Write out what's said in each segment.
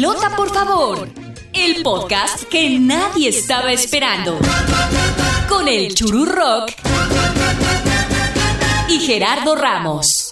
Pelota, por favor. El podcast que nadie estaba esperando. Con el Churu Rock y Gerardo Ramos.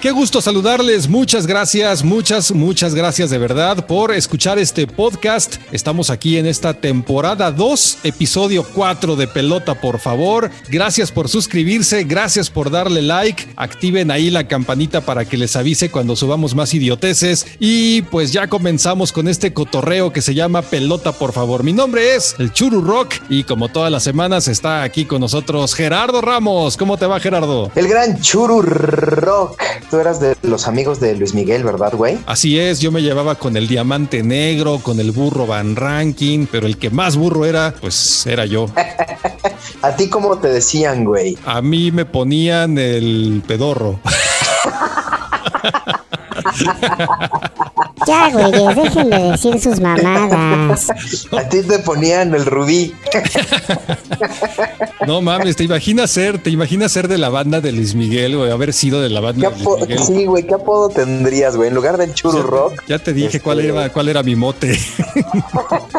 Qué gusto saludarles, muchas gracias, muchas, muchas gracias de verdad por escuchar este podcast. Estamos aquí en esta temporada 2, episodio 4 de Pelota, por favor. Gracias por suscribirse, gracias por darle like, activen ahí la campanita para que les avise cuando subamos más idioteces y pues ya comenzamos con este cotorreo que se llama Pelota, por favor. Mi nombre es el Churu Rock y como todas las semanas está aquí con nosotros Gerardo Ramos. ¿Cómo te va Gerardo? El gran Churu Rock tú eras de los amigos de Luis Miguel, ¿verdad, güey? Así es, yo me llevaba con el diamante negro, con el burro Van Ranking, pero el que más burro era, pues era yo. ¿A ti cómo te decían, güey? A mí me ponían el pedorro. Ya, güey, dejen de decir sus mamadas. A ti te ponían el rubí. No mames, te imaginas ser, te imaginas ser de la banda de Luis Miguel, güey, haber sido de la banda de Luis Miguel. Sí, güey, ¿qué apodo tendrías, güey? En lugar del churu rock. Ya te dije cuál este, era, cuál era mi mote.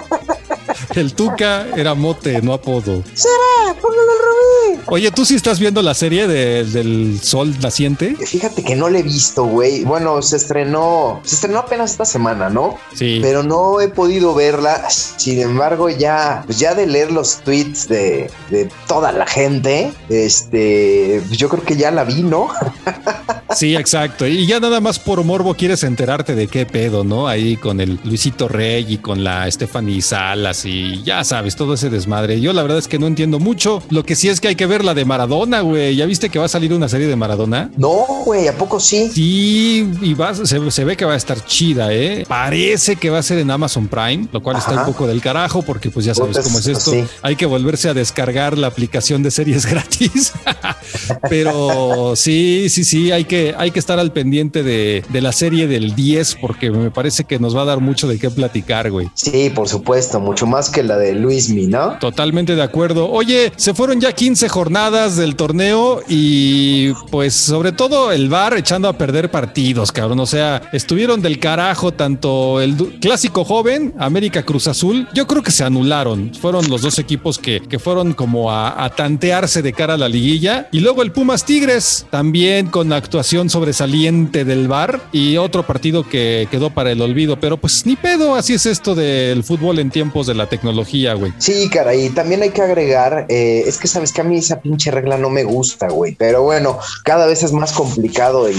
El Tuca era mote, no apodo. ¡Será! ¡Póngale el rubí! Oye, ¿tú sí estás viendo la serie de- del sol naciente? Fíjate que no le he visto, güey. Bueno, se estrenó, se estrenó apenas esta semana, ¿no? Sí. Pero no he podido verla. Sin embargo, ya, pues ya de leer los tweets de, de toda la gente, este, pues yo creo que ya la vi, ¿no? Sí, exacto. Y ya nada más por morbo quieres enterarte de qué pedo, ¿no? Ahí con el Luisito Rey y con la Stephanie Salas y ya sabes, todo ese desmadre. Yo la verdad es que no entiendo mucho. Lo que sí es que hay que ver la de Maradona, güey. ¿Ya viste que va a salir una serie de Maradona? No, güey, ¿a poco sí? Sí, y va, se, se ve que va a estar chida, ¿eh? Parece que va a ser en Amazon Prime, lo cual está un poco del carajo porque pues ya sabes Puta, cómo es esto. sí. Hay que volverse a descargar la aplicación de series gratis. Pero sí, sí, sí, hay que, hay que estar al pendiente de, de la serie del 10 porque me parece que nos va a dar mucho de qué platicar, güey. Sí, por supuesto, mucho más que la de Luismi, ¿no? Totalmente de acuerdo. Oye, se fueron ya 15 jornadas del torneo y pues sobre todo el VAR echando a perder partidos, cabrón. O sea, estuvieron del carajo tanto el clásico joven, América Cruz Azul. Yo creo que se anularon. Fueron los dos equipos que, que fueron como a, a tantearse de cara a la liguilla. Y luego el Pumas Tigres, también con actuación sobresaliente del VAR y otro partido que quedó para el olvido. Pero pues ni pedo, así es esto del fútbol en tiempos de la tecnología, güey. Sí, caray, también hay que agregar, eh, es que sabes que a mí esa pinche regla no me gusta, güey, pero bueno, cada vez es más complicado y,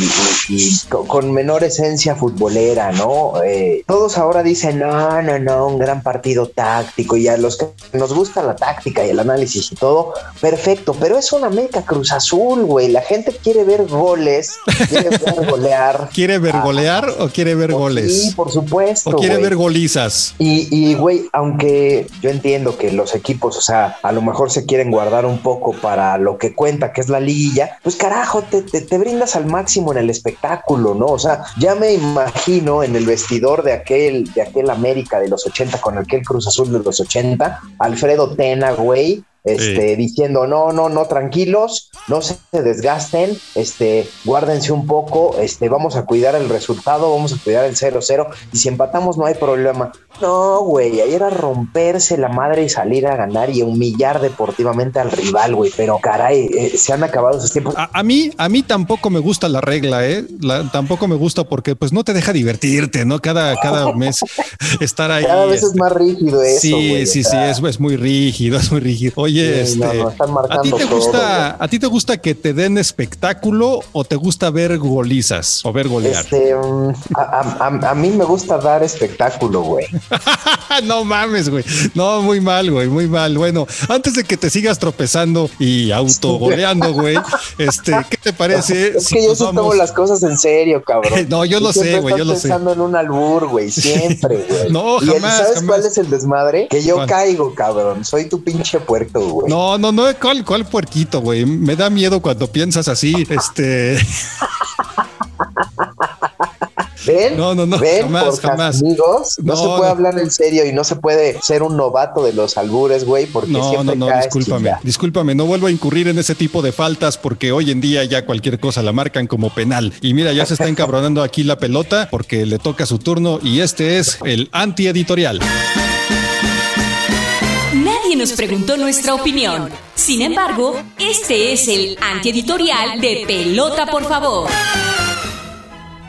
y- y co- con menor esencia futbolera, ¿no? Eh, todos ahora dicen, no, no, no, un gran partido táctico y a los que nos gusta la táctica y el análisis y todo, perfecto, pero es una América Cruz Azul, güey, la gente quiere ver goles, quiere ver golear. ¿Quiere ver golear o quiere ver Sí, goles? por supuesto. ¿O quiere ver golizas? Y, y, güey, aunque yo entiendo que los equipos, o sea, a lo mejor se quieren guardar un poco para lo que cuenta, que es la liguilla, pues carajo, te, te, te brindas al máximo en el espectáculo, ¿no? O sea, ya me imagino en el vestidor de aquel, de aquel América de los 80, con aquel Cruz Azul de los 80, Alfredo Tena, güey. Este, diciendo, no, no, no, tranquilos, no se desgasten, este, guárdense un poco, este, vamos a cuidar el resultado, vamos a cuidar el 0-0, y si empatamos no hay problema. No, güey, ahí era romperse la madre y salir a ganar y humillar deportivamente al rival, güey, pero caray, eh, se han acabado esos tiempos. A, a mí, a mí tampoco me gusta la regla, ¿eh? La- tampoco me gusta porque pues no te deja divertirte, ¿no? Cada, cada mes estar ahí. Cada vez es este, más rígido eso, Sí, sí, sí, es, es muy rígido, es muy rígido. Oye, Sí, este, no, no, están ¿a ti te todo, gusta, a ti te gusta que te den espectáculo o te gusta ver golizas o ver golear? Este, mm, a, a- a- a mí me gusta dar espectáculo, güey. no mames, güey. No, muy mal, güey, muy mal. Bueno, antes de que te sigas tropezando y autogoleando, güey, este, ¿qué te parece? Es si que yo sí tomo vamos- las cosas en serio, cabrón. No, yo lo sé, güey, yo lo sé. pensando en un albur, güey, siempre, güey. No, Y el- jamás, ¿Sabes jamás. cuál es el desmadre? Que yo ¿Cuál? caigo, cabrón. Soy tu pinche puerto, güey. No, no, no, ¿cuál, cuál puerquito, güey? Me da miedo cuando piensas así, este... ¿Ven? No, no, no, ¿Ven? jamás, jamás. amigos, no, No, se puede no. hablar en serio y no se puede ser un novato de los albures, güey, porque No, no, siempre no, caes discúlpame, discúlpame, no vuelvo a incurrir en ese tipo de faltas porque hoy en día ya cualquier cosa la marcan como penal. Y mira, ya se está encabronando aquí la pelota porque le toca su turno y este es el antieditorial. Nadie nos preguntó nuestra opinión. Sin embargo, este es el antieditorial de Pelota, por favor.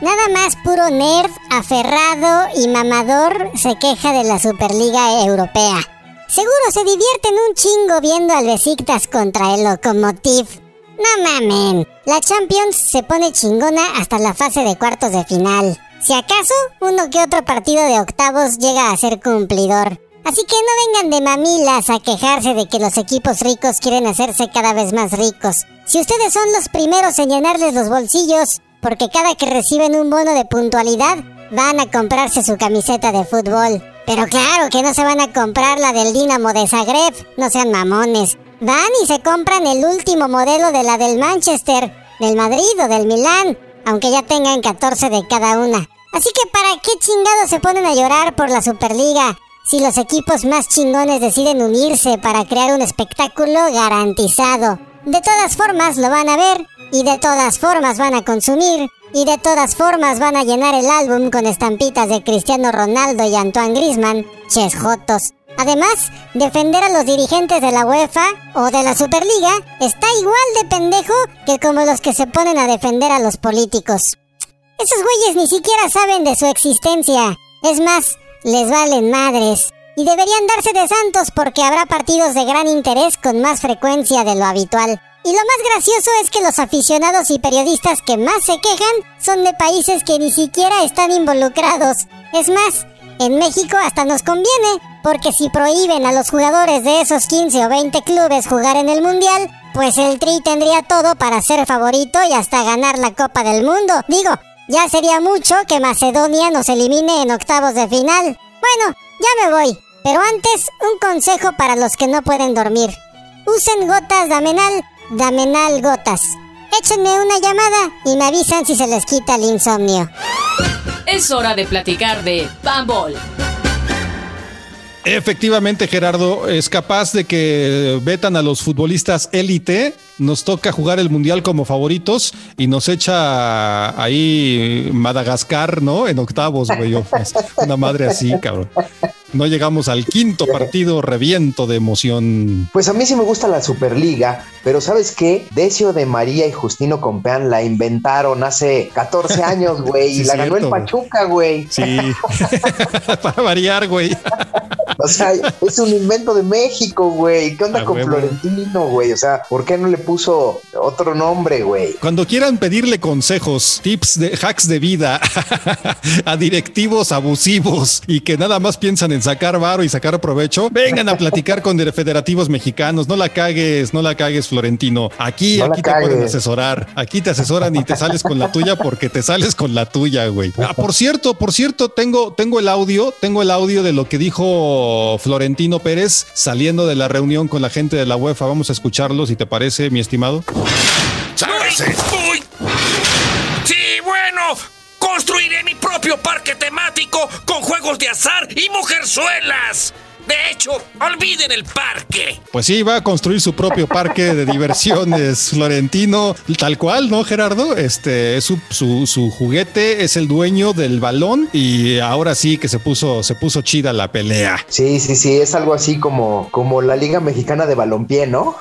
Nada más puro nerd, aferrado y mamador se queja de la Superliga Europea. Seguro se divierten un chingo viendo al Besiktas contra el Lokomotiv. No mamen, la Champions se pone chingona hasta la fase de cuartos de final. Si acaso, uno que otro partido de octavos llega a ser cumplidor. Así que no vengan de mamilas a quejarse de que los equipos ricos quieren hacerse cada vez más ricos. Si ustedes son los primeros en llenarles los bolsillos, porque cada que reciben un bono de puntualidad, van a comprarse su camiseta de fútbol. Pero claro que no se van a comprar la del Dinamo de Zagreb, no sean mamones. Van y se compran el último modelo de la del Manchester, del Madrid o del Milán, aunque ya tengan 14 de cada una. Así que ¿para qué chingados se ponen a llorar por la Superliga? Si los equipos más chingones deciden unirse para crear un espectáculo garantizado. De todas formas lo van a ver, y de todas formas van a consumir, y de todas formas van a llenar el álbum con estampitas de Cristiano Ronaldo y Antoine Grisman, ches jotos. Además, defender a los dirigentes de la UEFA o de la Superliga está igual de pendejo que como los que se ponen a defender a los políticos. Esos güeyes ni siquiera saben de su existencia. Es más, les valen madres. Y deberían darse de santos porque habrá partidos de gran interés con más frecuencia de lo habitual. Y lo más gracioso es que los aficionados y periodistas que más se quejan son de países que ni siquiera están involucrados. Es más, en México hasta nos conviene, porque si prohíben a los jugadores de esos 15 o 20 clubes jugar en el Mundial, pues el Tri tendría todo para ser favorito y hasta ganar la Copa del Mundo. Digo, ya sería mucho que Macedonia nos elimine en octavos de final. Bueno, ya me voy. Pero antes, un consejo para los que no pueden dormir. Usen gotas Damenal, Damenal gotas. Échenme una llamada y me avisan si se les quita el insomnio. Es hora de platicar de Bambol. Efectivamente, Gerardo, es capaz de que vetan a los futbolistas élite. Nos toca jugar el mundial como favoritos y nos echa ahí Madagascar, ¿no? En octavos, güey. Una madre así, cabrón. No llegamos al quinto partido, reviento de emoción. Pues a mí sí me gusta la Superliga, pero ¿sabes qué? Decio de María y Justino Compeán la inventaron hace 14 años, güey, Sí, y la ganó el. Pachuca, güey. Sí, para variar, güey. O sea, es un invento de México, güey. ¿Qué onda con. Florentino, güey? O sea, ¿por qué no le puso otro nombre, güey? Cuando quieran pedirle consejos, tips de hacks de vida a directivos abusivos y que nada más piensan en sacar varo y sacar provecho, vengan a platicar con de- federativos mexicanos. No la cagues, no la cagues, Florentino. Aquí, No aquí te pueden asesorar. Aquí te asesoran y te sales con la tuya porque te sales con la tuya, güey. Ah, por cierto, por cierto, tengo, tengo el audio, tengo el audio de lo que dijo Florentino Pérez saliendo de la reunión con la gente de la UEFA. Vamos a escucharlo, si te parece, mi estimado. Uy, uy. Sí, bueno, construiré mi propio parque temático con juegos de azar y mujerzuelas. De hecho, olviden el parque. Pues sí, va a construir su propio parque de diversiones Florentino, tal cual, ¿no, Gerardo? Este es su, su, su juguete, es el dueño del balón y ahora sí que se puso, se puso chida la pelea. Sí, sí, sí, es algo así como, como la Liga Mexicana de Balompié, ¿no?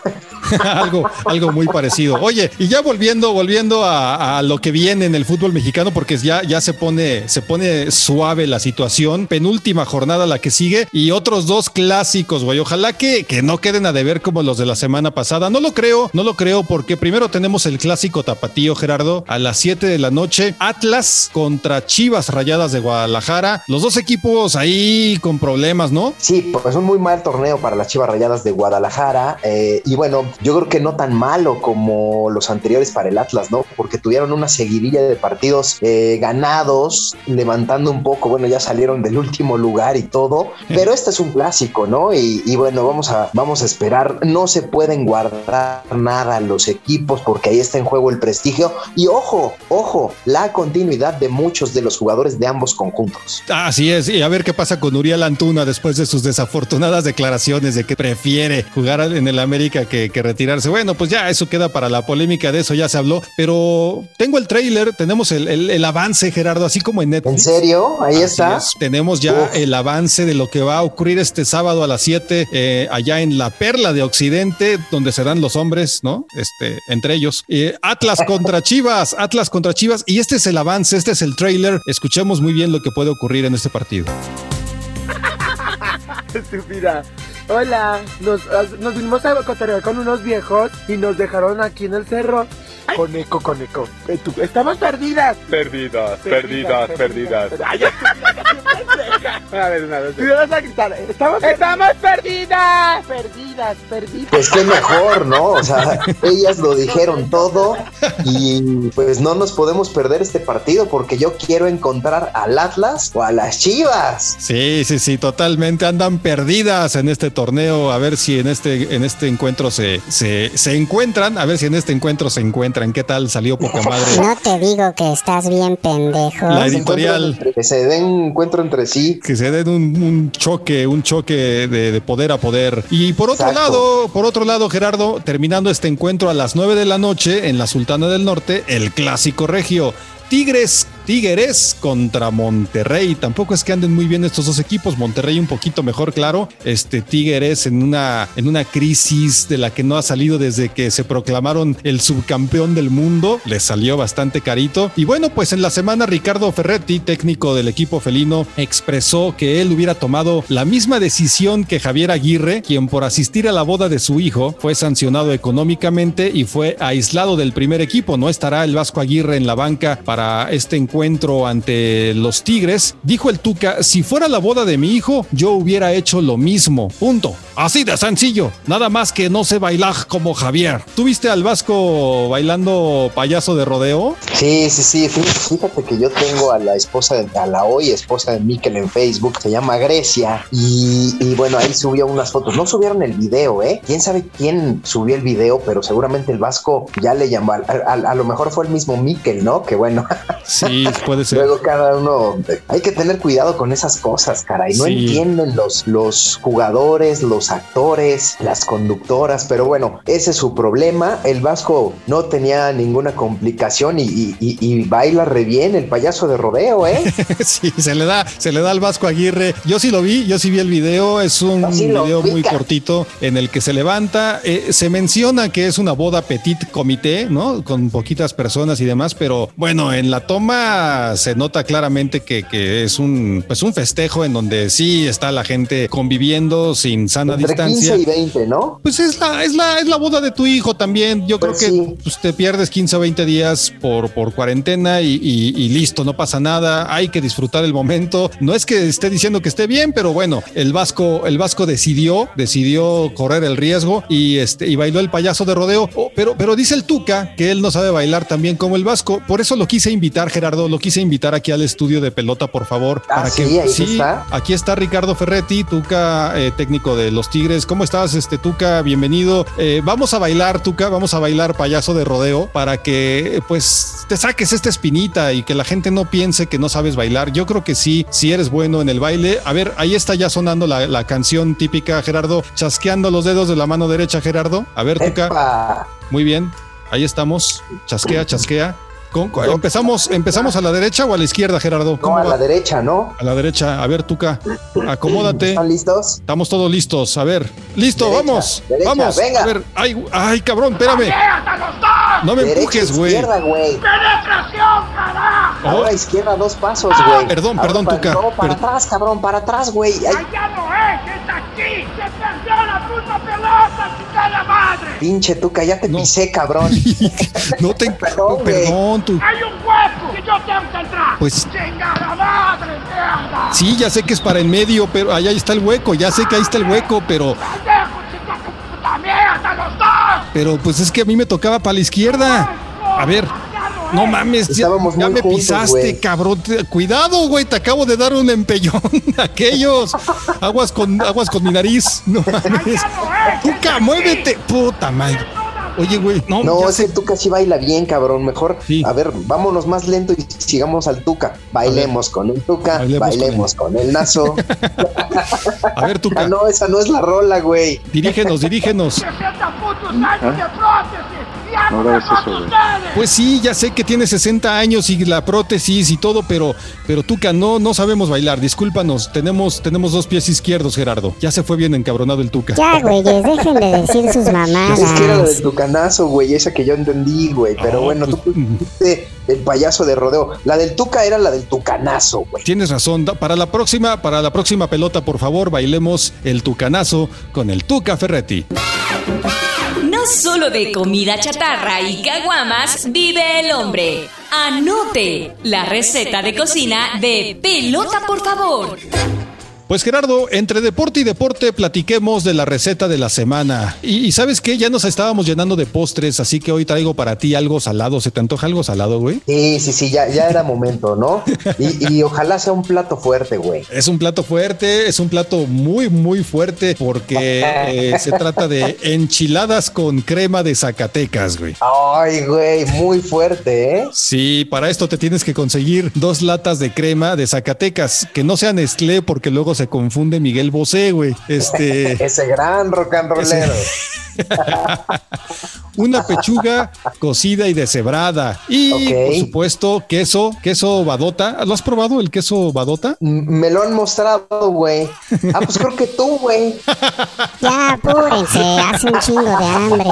algo, algo muy parecido. Oye, y ya volviendo, volviendo a, lo que viene en el fútbol mexicano, porque ya, ya se pone, se pone suave la situación. Penúltima jornada la que sigue y otros dos clásicos, güey. Ojalá que, que no queden a deber como los de la semana pasada. No lo creo, no lo creo, porque primero tenemos el clásico tapatío, Gerardo, a las 7 de la noche. Atlas contra Chivas Rayadas de Guadalajara. Los dos equipos ahí con problemas, ¿no? Sí, pues un muy mal torneo para las Chivas Rayadas de Guadalajara. eh, y bueno, yo creo que no tan malo como los anteriores para el Atlas, ¿no? Porque tuvieron una seguidilla de partidos eh, ganados, levantando un poco, bueno, ya salieron del último lugar y todo, pero este es un clásico, ¿no? Y, y bueno, vamos a, vamos a esperar, no se pueden guardar nada los equipos porque ahí está en juego el prestigio y ojo, ojo, la continuidad de muchos de los jugadores de ambos conjuntos. Así es, y a ver qué pasa con Uriel Antuna después de sus desafortunadas declaraciones de que prefiere jugar en el América que, que retirarse. Bueno, pues ya eso queda para la polémica, de eso ya se habló, pero tengo el trailer, tenemos el, el- el avance, Gerardo, así como en Netflix. ¿En serio? Ahí Así está. es. Tenemos ya Uf. el avance de lo que va a ocurrir este sábado a las 7 eh, allá en la Perla de Occidente, donde serán los hombres, ¿no? Este, entre ellos. Eh, Atlas contra Chivas, Atlas contra Chivas. Y este es el avance, este es el trailer. Escuchemos muy bien lo que puede ocurrir en este partido. Estúpida. Hola, nos, nos vinimos a cotorrear con unos viejos y nos dejaron aquí en el cerro. Con eco, con eco. Eh, Estamos perdidas. Perdidas, perdidas, perdidas. Ay. A ver, una vez. Tú le vas a gritar. Estamos, estamos perdidas. Perdidas, perdidas. Pues qué mejor, ¿no? O sea, ellas lo dijeron todo y pues no nos podemos perder este partido porque yo quiero encontrar al Atlas o a las Chivas. Sí, sí, sí, totalmente andan perdidas en este torneo. A ver si en este, en este encuentro se, se, se encuentran, a ver si en este encuentro se encuentran. ¿Qué tal? Salió poca madre. No te digo que estás bien pendejo. La editorial. encuentran Que se den encuentro entre sí. que se den un, un choque, un choque de, de poder a poder. Y por otro Exacto. lado, por otro lado, Gerardo, terminando este encuentro a las 9 de la noche en la Sultana del Norte, el clásico regio. Tigres, Tigres contra Monterrey. Tampoco es que anden muy bien estos dos equipos. Monterrey un poquito mejor, claro. Este Tigres en una, en una crisis de la que no ha salido desde que se proclamaron el subcampeón del mundo. Les salió bastante carito. Y bueno, pues en la semana Ricardo Ferretti, técnico del equipo felino, expresó que él hubiera tomado la misma decisión que Javier Aguirre, quien por asistir a la boda de su hijo fue sancionado económicamente y fue aislado del primer equipo. No estará el Vasco Aguirre en la banca para este encuentro ante los Tigres. Dijo el Tuca, si fuera la boda de mi hijo, yo hubiera hecho lo mismo. Punto. Así de sencillo. Nada más que no sé bailar como Javier. ¿Tuviste al Vasco bailando payaso de rodeo? Sí, sí, sí. fí- Fíjate que yo tengo a la esposa, de- a la hoy esposa de Miquel en Facebook, se llama Grecia, y, y bueno, ahí subió unas fotos. No subieron el video, ¿eh? Quién sabe quién subió el video, pero seguramente el Vasco ya le llamó. A, a- a lo mejor fue el mismo Miquel, ¿no? Que bueno, Sí, puede ser. luego cada uno. Hay que tener cuidado con esas cosas, caray. No Sí. entienden los, los jugadores, los actores, las conductoras, pero bueno, ese es su problema. El Vasco no tenía ninguna complicación y, y- y- y baila re bien el payaso de rodeo, ¿eh? Sí, se le da, se le da al Vasco Aguirre. Yo sí lo vi, yo sí vi el video. Es un sí video muy cortito en el que se levanta. Eh, se menciona que es una boda petit comité, ¿no? Con poquitas personas y demás, pero bueno, en la toma se nota claramente que, que es un, pues un festejo en donde sí está la gente conviviendo sin sana Entre distancia. 15 y 20, ¿no? Pues es la, es la, es la boda de tu hijo también. Yo Pues creo que sí. pues, te pierdes 15 o 20 días por, por cuarentena y, y- y listo, no pasa nada. Hay que disfrutar el momento. No es que esté diciendo que esté bien, pero bueno, el Vasco, el Vasco decidió, decidió correr el riesgo y este, y bailó el payaso de rodeo. Oh, pero, pero dice el Tuca que él no sabe bailar tan bien como el Vasco. Por eso lo quise invitar, Gerardo, lo quise invitar aquí al estudio de pelota, por favor. Ah, para sí, que ahí está. Aquí está Ricardo Ferretti, Tuca, eh, técnico de los Tigres. ¿Cómo estás, este Tuca? Bienvenido. Eh, vamos a bailar, Tuca, vamos a bailar payaso de rodeo para que pues te saques esta espinita y que la gente no piense que no sabes bailar. Yo creo que sí, si eres bueno en el baile. A ver, ahí está ya sonando la, la canción típica, Gerardo, chasqueando los dedos de la mano derecha, Gerardo. A ver, Tuca, muy bien. Ahí estamos. Chasquea, chasquea. Con- con- empezamos, empezamos a la derecha o a la izquierda, Gerardo. No, ¿Cómo a va? la derecha, ¿no? A la derecha. A ver, Tuca, acomódate. ¿Están listos? Estamos todos listos. A ver, listo, Derecha, vamos. derecha, vamos. venga. A ver, ay, ay, cabrón, espérame. No me Derecha, empujes, güey. izquierda, güey. Oh, Ahora izquierda, dos pasos, güey. Perdón, Ahora perdón, para- Tuca. No, para Per- atrás, cabrón, para atrás, güey. Ay, pinche Tuca, ya te No. pisé, cabrón. no te. Perdón. Perdón, tu. ¡Hay un hueco! ¡Y yo tengo que entrar! Pues ¡Chingada madre, mierda! sí, ya sé que es para el medio, pero ahí está el hueco. Ya sé que ahí está el hueco, pero pero pues es que a mí me tocaba para la izquierda. A ver, no mames, ya, Estábamos ya muy me juntos, pisaste, cabrón. Cuidado, güey, te acabo de dar un empellón. Aquellos. Aguas con, aguas con mi nariz. No mames. Tuca, muévete. Puta madre. Oye, güey, no, No, ya ese sé. Tuca sí baila bien, cabrón. Mejor, Sí. a ver, vámonos más lento y sigamos al Tuca. Bailemos con el Tuca, Bailemos bailemos, con con, el Nazo. A ver, ah, Tuca, no, esa no es la rola, güey. dirígenos, dirígenos. 60 No hagas eso, güey. Pues sí, ya sé que tiene 60 años y la prótesis y todo, pero, pero Tuca, no, no sabemos bailar. Discúlpanos, tenemos, tenemos dos pies izquierdos, Gerardo. Ya se fue bien encabronado el Tuca. Ya, güeyes, dejen de decir sus mamadas. Pues es que era la del Tucanazo, güey, esa que yo entendí, güey. Pero No, bueno, pues, tú fuiste el payaso de rodeo. La del Tuca era la del Tucanazo, güey. Tienes razón. Para la próxima, para la próxima pelota, por favor, bailemos el Tucanazo con el Tuca Ferretti. Solo de comida chatarra y caguamas vive el hombre. Anote la receta de cocina de Pelota, por favor. Pues Gerardo, entre deporte y deporte platiquemos de la receta de la semana. Y, y sabes qué, ya nos estábamos llenando de postres, así que hoy traigo para ti algo salado. ¿Se te antoja algo salado, güey? Sí, sí, sí, ya, ya era momento, ¿no? Y, y ojalá sea un plato fuerte, güey. Es un plato fuerte, es un plato muy, muy fuerte porque eh, se trata de enchiladas con crema de Zacatecas, güey. Ay, güey, muy fuerte, ¿eh? Sí, para esto te tienes que conseguir dos latas de crema de Zacatecas, que no sean Nestlé porque luego se confunde Miguel Bosé, güey. Este, Ese gran rock and rollero. una pechuga cocida y deshebrada y por supuesto queso, queso badota. ¿Lo has probado el queso badota? M- Me lo han mostrado, güey. Ah, pues creo que tú, güey. Ya, apúrense, hace un chingo de hambre.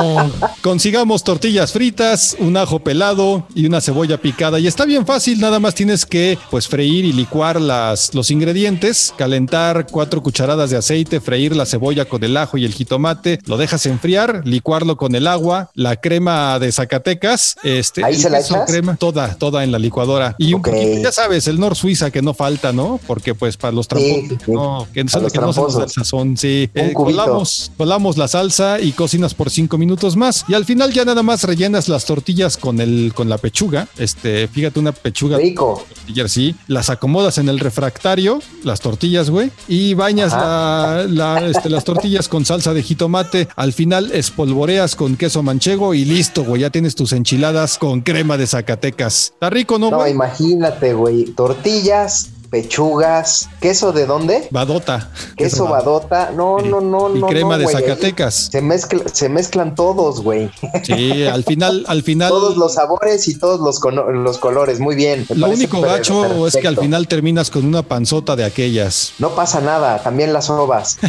Consigamos tortillas fritas, un ajo pelado y una cebolla picada. Y está bien fácil, nada más tienes que pues freír y licuar las, los ingredientes, calentar cuatro cucharadas de aceite, freír la cebolla con el ajo y el jitomate, lo dejas enfriar, licuarlo con el agua, la crema de Zacatecas, este, ¿Ahí se la echas? crema, toda, toda en la licuadora. Y un poquito, ya sabes, el Nor Suiza que no falta, ¿no? Porque pues para los tramposos, sí, sí. no, que, los que no se nos da el sazón, sí. Eh, colamos, colamos la salsa y cocinas por cinco minutos más. Y al final ya nada más rellenas las tortillas con el, con la pechuga. Este, fíjate, una pechuga Rico. así, las acomodas en el refractario, las tortillas, güey, y bañas la, la, este, las tortillas con salsa de jitomate. Al final espolvoreas con queso manchego y listo, güey. Ya tienes tus enchiladas con crema de Zacatecas. Está rico, ¿no, No, imagínate, güey. Tortillas, pechugas, queso de dónde? Badota. Queso badota. No, Sí. no, no, Y no. crema no, de. Zacatecas. Se, mezcla- se mezclan todos, güey. Sí, al final, al final. Todos los sabores y todos los, los colores. Muy bien. Lo único gacho es que al final terminas con una panzota de aquellas. No pasa nada, también las ovas.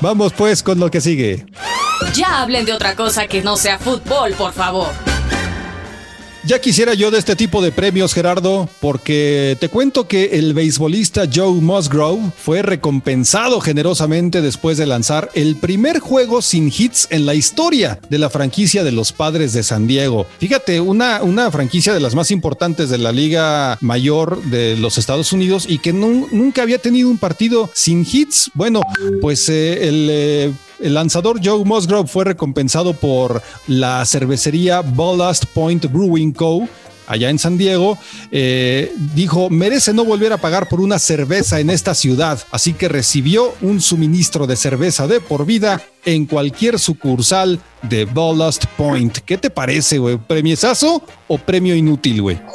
Vamos pues con lo que sigue. Ya hablen de otra cosa que no sea fútbol, por favor. Ya quisiera yo de este tipo de premios, Gerardo, porque te cuento que el beisbolista Joe Musgrove fue recompensado generosamente después de lanzar el primer juego sin hits en la historia de la franquicia de los Padres de San Diego. Fíjate, una, una franquicia de las más importantes de la Liga Mayor de los Estados Unidos y que nun- nunca había tenido un partido sin hits. Bueno, pues eh, el... eh, el lanzador Joe Musgrove fue recompensado por la cervecería Ballast Point Brewing Co. allá en San Diego, eh, dijo, merece no volver a pagar por una cerveza en esta ciudad, así que recibió un suministro de cerveza de por vida en cualquier sucursal de Ballast Point. ¿Qué te parece, güey? ¿Premiesazo o premio inútil, güey?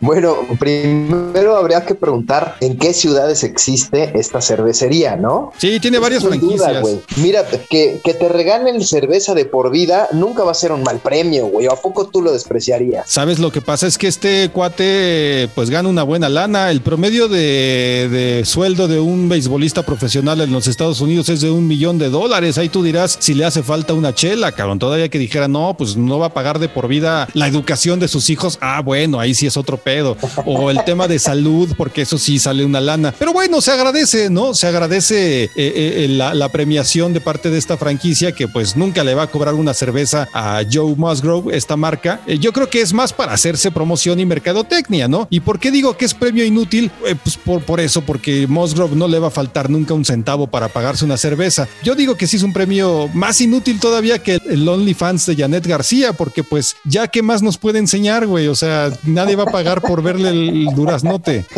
Bueno, primero habría que preguntar en qué ciudades existe esta cervecería, ¿no? Sí, tiene varias Sin duda, franquicias. güey. Mira, que, que te regalen cerveza de por vida nunca va a ser un mal premio, güey. ¿O ¿A poco tú lo despreciarías? ¿Sabes lo que pasa? Es que este cuate pues gana una buena lana. El promedio de, de sueldo de un beisbolista profesional en los Estados Unidos es de un millón de dólares. Ahí tú dirás si le hace falta una chela, cabrón. Todavía que dijera, no, pues no va a pagar de por vida la educación de sus hijos. Ah, bueno, ahí sí es otro pedo. O el tema de salud, porque eso sí sale una lana. Pero bueno, se agradece, ¿no? Se agradece eh, eh, la, la premiación de parte de esta franquicia que pues nunca le va a cobrar una cerveza a Joe Musgrove, esta marca. Eh, yo creo que es más para hacerse promoción y mercadotecnia, ¿no? ¿Y por qué digo que es premio inútil? Eh, pues por, por eso, porque Musgrove no le va a faltar nunca un centavo para pagarse una cerveza Yo digo que sí es un premio más inútil todavía que el OnlyFans de Janet García, porque pues ya qué más nos puede enseñar, güey. O sea, nadie va a pagar por verle el duraznote.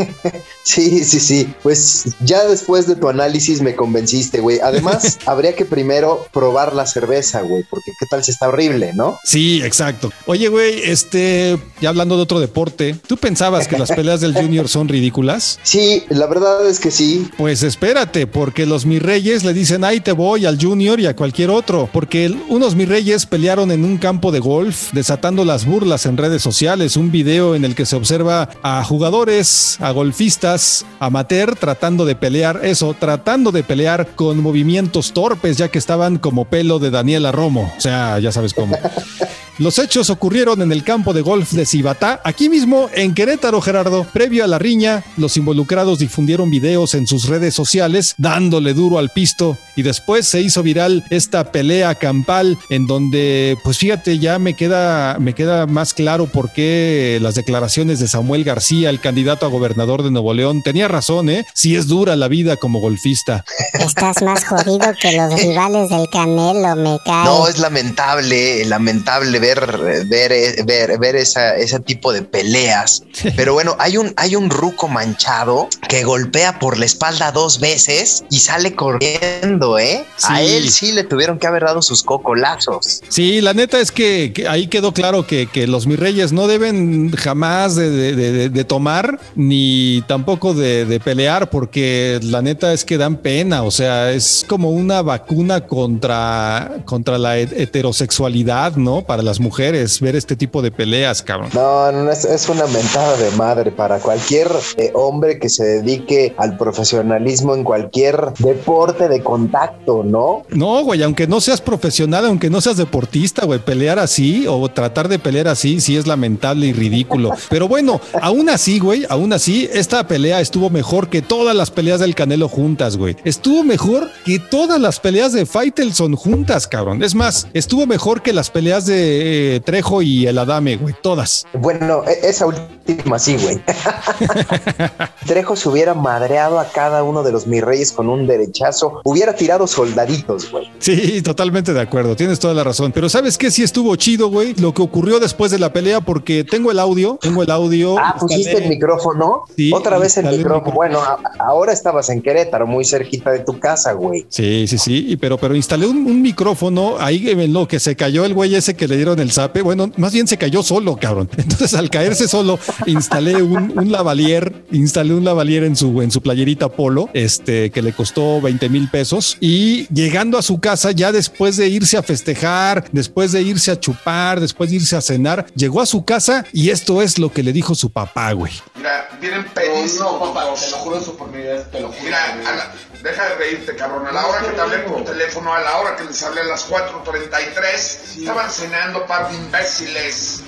Sí, sí, sí. Pues ya después de tu análisis me convenciste, güey. Además, habría que primero probar la cerveza, güey, porque qué tal si está horrible, ¿no? Sí, exacto. Oye, güey, este, ya hablando de otro deporte, ¿tú pensabas que las peleas del Junior son ridículas? Sí, la verdad es que sí. Pues espérate, porque los mis reyes le dicen, ahí te voy al Junior y a cualquier otro, porque unos mis reyes pelearon en un campo de golf, desatando las burlas en redes sociales, un video en el que se observa a jugadores, a golfistas, amateur, tratando de pelear, eso, tratando de pelear con movimientos torpes, ya que estaban como pelo de Daniela Romo, o sea, ya sabes cómo. Los hechos ocurrieron en el campo de golf de Cibatá, aquí mismo en Querétaro, Gerardo. Previo a la riña, los involucrados difundieron videos en sus redes sociales dándole duro al pisto y después se hizo viral esta pelea campal en donde, pues fíjate, ya me queda, me queda más claro por qué las declaraciones de Samuel García, el candidato a gobernador de Nuevo León, tenía razón, ¿eh? Si es dura la vida como golfista. Estás más jodido que los rivales del Canelo, me cae. No, es lamentable, lamentable ver, ver, ver, ver esa, ese tipo de peleas. Pero bueno, hay un, hay un ruco manchado que golpea por la espalda dos veces y sale corriendo, ¿eh? A él sí le tuvieron que haber dado sus cocolazos. Sí, la neta es que, que ahí quedó claro que, que los mis reyes no deben jamás de, de- de- de tomar ni tampoco de, pelear porque la neta es que dan pena, o sea, es como una vacuna contra, contra la he- heterosexualidad, ¿no? Para las mujeres, ver este tipo de peleas, cabrón. No, no es, es una mentada de madre para cualquier eh, hombre que se dedique al profesionalismo en cualquier deporte de contacto, ¿no? No, güey, aunque no seas profesional, aunque no seas deportista, güey, pelear así o tratar de pelear así, sí es lamentable y ridículo. Pero bueno, aún así, güey, aún así, esta pelea estuvo mejor que todas las peleas del Canelo juntas, güey. Estuvo mejor que todas las peleas de Faitelson juntas, cabrón. Es más, estuvo mejor que las peleas de Trejo y el Adame, güey, todas. Bueno, e- esa última sí, güey. Trejo se hubiera madreado a cada uno de los mis reyes con un derechazo, hubiera tirado soldaditos, güey. Sí, totalmente de acuerdo, tienes toda la razón. Pero ¿sabes qué? Sí estuvo chido, güey, lo que ocurrió después de la pelea, porque tengo el audio, tengo el audio. Ah, pusiste el micrófono. Sí, Otra vez el micrófono. micrófono. Bueno, a- ahora estabas en Querétaro, muy cerquita de tu casa, güey. Sí, sí, sí, pero, pero instalé un, un micrófono ahí en lo que se cayó el güey ese que le dieron el zape. Bueno, más bien se cayó solo, cabrón. Entonces, al caerse solo, instalé un, un lavalier, instalé un lavalier en su, en su playerita polo, este, que le costó 20 mil pesos. Y llegando a su casa, ya después de irse a festejar, después de irse a chupar, después de irse a cenar, llegó a su casa y esto es lo que le dijo su papá, güey. Mira, vienen pedísimos. No, papá, te lo juro en su por mi vida, te lo juro. Mira, a la- deja de reírte, cabrón. A la hora que te hablé por teléfono, a la hora que les hablé a las 4.33, estaban cenando not having merciless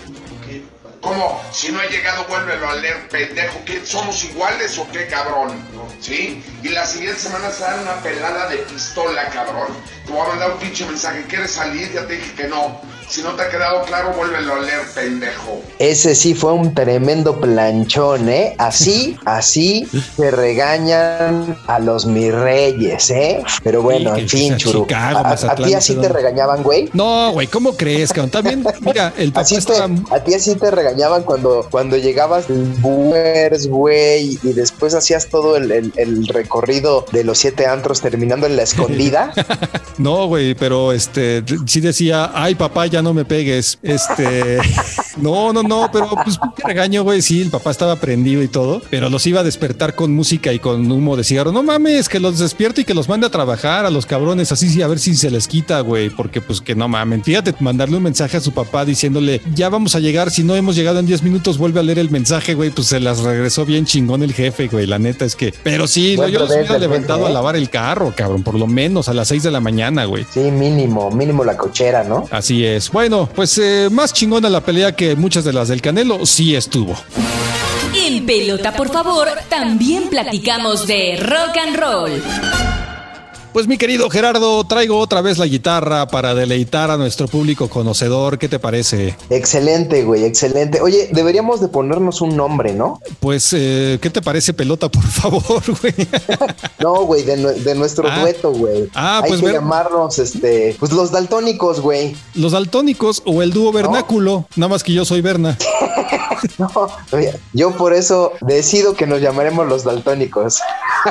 ¿Cómo? Si no he llegado, vuélvelo a leer, pendejo. ¿Qué? ¿Somos iguales o qué, cabrón? ¿Sí? Y la siguiente semana se dan una pelada de pistola, cabrón. Te voy a mandar un pinche mensaje. ¿Quieres salir? Ya te dije que no. Si no te ha quedado claro, vuélvelo a leer, pendejo. Ese sí fue un tremendo planchón, ¿eh? Así, así se regañan a los mis reyes, ¿eh? Pero bueno, Sí, en fin, churu. Chicago, ¿A, ti así te regañaban, güey? No, güey, ¿cómo crees, cabrón? También, mira, el papá Así te, estaba a ti así te regañaban cuando, cuando llegabas Buers, güey, y después hacías todo el, el- el recorrido de los siete antros terminando en la escondida. No, güey, pero este sí decía, ay papá, ya no me pegues. Este, no, no, no, pero pues qué regaño, güey. Sí, el papá estaba prendido y todo, pero los iba a despertar con música y con humo de cigarro. No mames, que los despierto y que los mande a trabajar a los cabrones, así sí, a ver si se les quita, güey, porque pues que no mamen. Fíjate, mandarle un mensaje a su papá diciéndole, ya vamos a llegar, si no hemos llegado en 10 minutos, vuelve a leer el mensaje, güey, pues se las regresó bien chingón el jefe, güey. La neta es que, pero sí, no, yo los hubiera levantado jefe, a ¿eh? lavar el carro, cabrón, por lo menos a las 6 de la mañana, güey. Sí, mínimo, mínimo la cochera, ¿no? Así es. Bueno, pues eh, más chingona la pelea que muchas de las del Canelo sí estuvo. En Pelota, por favor, también platicamos de rock and roll. Pues mi querido Gerardo, traigo otra vez la guitarra para deleitar a nuestro público conocedor. ¿Qué te parece? Excelente, güey, excelente. Oye, deberíamos de ponernos un nombre, ¿no? Pues, eh, ¿qué te parece pelota, por favor, güey? no, güey, de, de, nuestro Ah. dueto, güey. Ah, Hay pues que ver- llamarnos, este, pues los daltónicos, güey. Los daltónicos o el dúo vernáculo. Nada más que yo soy Berna. No, yo por eso decido que nos llamaremos los daltónicos.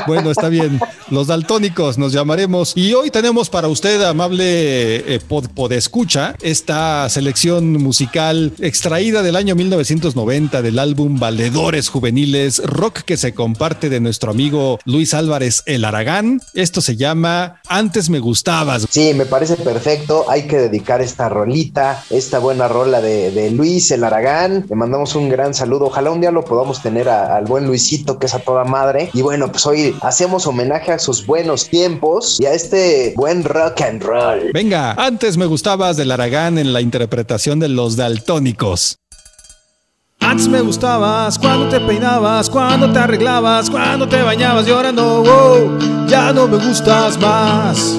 Bueno, está bien. Los daltónicos nos llamaremos. Y hoy tenemos para usted, amable eh, pod, podescucha, esta selección musical extraída del año 1990 del álbum Valedores Juveniles, rock que se comparte de nuestro amigo Luis Álvarez El Aragán. Esto se llama Antes me gustabas. Sí, me parece perfecto. Hay que dedicar esta rolita, esta buena rola de, Luis el Aragán. Le mandamos un gran saludo. Ojalá un día lo podamos tener al buen Luisito, que es a toda madre. Y bueno, pues hoy hacemos homenaje a sus buenos tiempos y a este buen rock and roll. Venga, antes me gustabas del Aragán en la interpretación de los daltónicos. Antes me gustabas cuando te peinabas, cuando te arreglabas, cuando te bañabas llorando. wow, ya no me gustas más.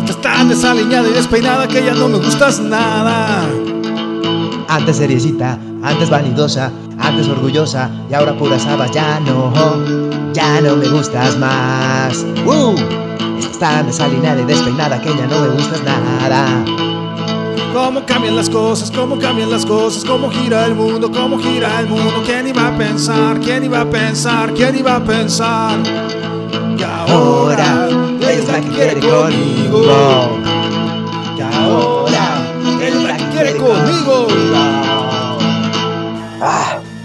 Estás tan desaliñada y despeinada que ya no me gustas nada. Antes seriecita, antes vanidosa, antes orgullosa y ahora pura sabas, ya no, ya no me gustas más. ¡Uh! Estás tan desalineada y despeinada que ya no me gustas nada. Cómo cambian las cosas, cómo cambian las cosas, cómo gira el mundo, cómo gira el mundo. ¿Quién iba a pensar? ¿Quién iba a pensar? ¿Quién iba a pensar? Que ahora ella es la que quiere conmigo. Que ahora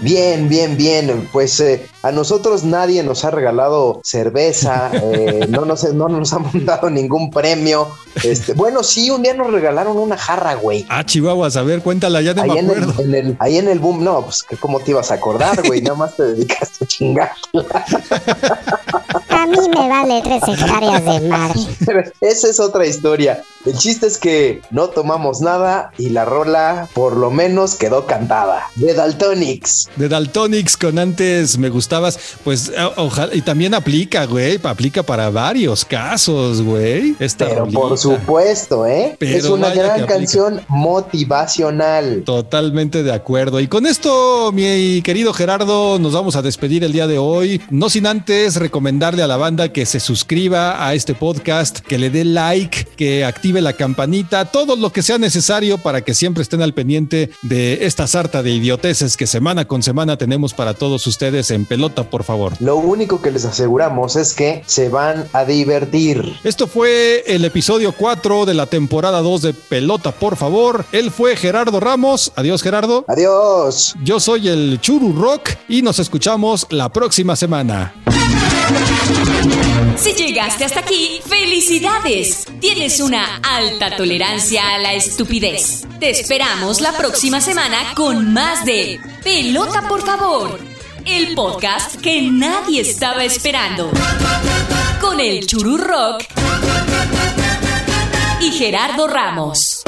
bien, bien, bien. Pues eh, a nosotros nadie nos ha regalado cerveza, eh, no, nos, no nos han dado ningún premio. Este, bueno, sí, un día nos regalaron una jarra, güey. Ah, Chihuahuas, a ver, cuéntala, ya no Ahí me en, acuerdo. el, en el- ahí en el boom, no, pues cómo te ibas a acordar, güey, nada más te dedicaste a chingar. A mí me vale tres hectáreas de madre. Pero esa es otra historia. El chiste es que no tomamos nada y la rola por lo menos quedó cantada. De Daltonics. De Daltonics con antes me gustabas, pues ojalá, y también aplica, güey, aplica para varios casos, güey. Esta Pero rolita. por supuesto, ¿eh? Pero es una gran canción motivacional. Totalmente de acuerdo. Y con esto, mi querido Gerardo, nos vamos a despedir el día de hoy. No sin antes recomendarle a la banda que se suscriba a este podcast, que le dé like, que active la campanita, todo lo que sea necesario para que siempre estén al pendiente de esta sarta de idioteces que semana con semana tenemos para todos ustedes en pelota, por favor. Lo único que les aseguramos es que se van a divertir. Esto fue el episodio 4 de la temporada 2 de Pelota, por favor. Él fue Gerardo Ramos. Adiós, Gerardo. Adiós. Yo soy el Churu Rock y nos escuchamos la próxima semana. Si llegaste hasta aquí, felicidades. Tienes una alta tolerancia a la estupidez. Te esperamos la próxima semana con más de Pelota, por favor. El podcast que nadie estaba esperando. Con el Churu Rock y Gerardo Ramos.